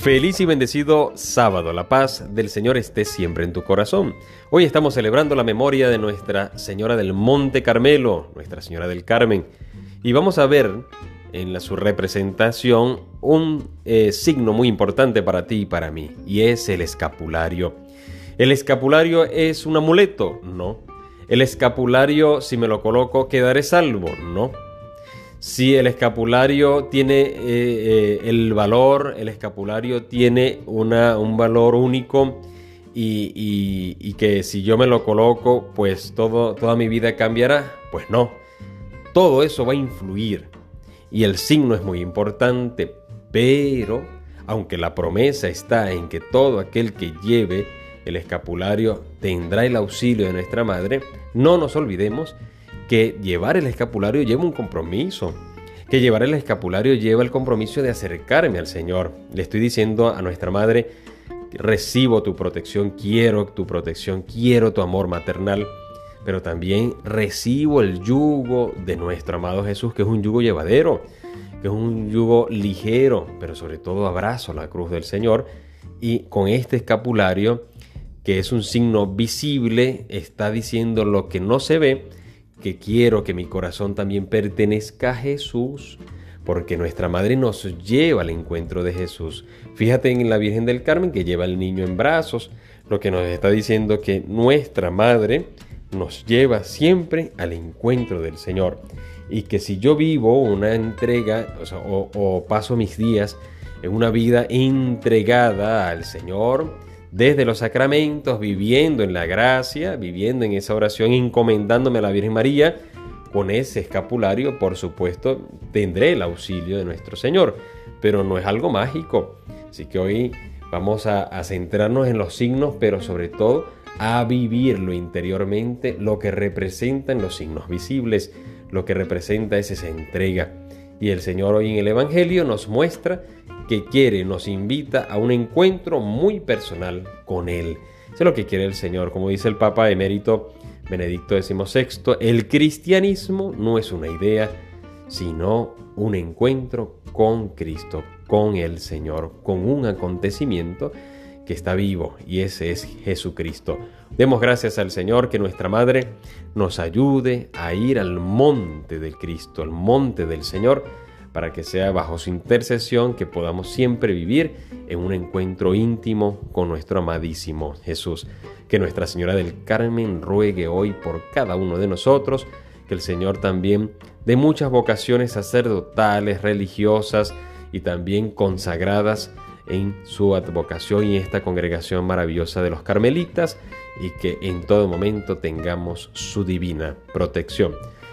Feliz y bendecido sábado. La paz del Señor esté siempre en tu corazón. Hoy estamos celebrando la memoria de Nuestra Señora del Monte Carmelo, Nuestra Señora del Carmen. Y vamos a ver en la, su representación un eh, signo muy importante para ti y para mí, y es el escapulario. ¿El escapulario es un amuleto? No. ¿El escapulario, si me lo coloco, quedaré salvo? No si el escapulario tiene eh, eh, el valor, el escapulario tiene una, un valor único y, que si yo me lo coloco, pues todo, toda mi vida cambiará. Pues no, todo eso va a influir y el signo es muy importante, pero aunque la promesa está en que todo aquel que lleve el escapulario tendrá el auxilio de nuestra madre, no nos olvidemos que llevar el escapulario lleva un compromiso, que llevar el escapulario lleva el compromiso de acercarme al Señor. Le estoy diciendo a nuestra Madre, recibo tu protección, quiero tu protección, quiero tu amor maternal, pero también recibo el yugo de nuestro amado Jesús, que es un yugo llevadero, que es un yugo ligero, pero sobre todo abrazo la cruz del Señor y con este escapulario, que es un signo visible, está diciendo lo que no se ve, que quiero que mi corazón también pertenezca a Jesús, porque nuestra madre nos lleva al encuentro de Jesús. Fíjate en la Virgen del Carmen que lleva al niño en brazos, lo que nos está diciendo que nuestra madre nos lleva siempre al encuentro del Señor. Y que si yo vivo una entrega o, o paso mis días en una vida entregada al Señor, desde los sacramentos, viviendo en la gracia, viviendo en esa oración, encomendándome a la Virgen María, con ese escapulario, por supuesto, tendré el auxilio de nuestro Señor, pero no es algo mágico. Así que hoy vamos a, centrarnos en los signos, pero sobre todo a vivirlo interiormente, lo que representan los signos visibles, lo que representa es esa entrega. Y el Señor hoy en el Evangelio nos muestra que quiere, nos invita a un encuentro muy personal con Él. Eso es lo que quiere el Señor. Como dice el Papa emérito Benedicto XVI, el cristianismo no es una idea, sino un encuentro con Cristo, con el Señor, con un acontecimiento que está vivo y ese es Jesucristo. Demos gracias al Señor que nuestra Madre nos ayude a ir al monte del Cristo, al monte del Señor, para que sea bajo su intercesión que podamos siempre vivir en un encuentro íntimo con nuestro amadísimo Jesús. Que Nuestra Señora del Carmen ruegue hoy por cada uno de nosotros, que el Señor también de muchas vocaciones sacerdotales, religiosas y también consagradas en su advocación y esta congregación maravillosa de los carmelitas y que en todo momento tengamos su divina protección.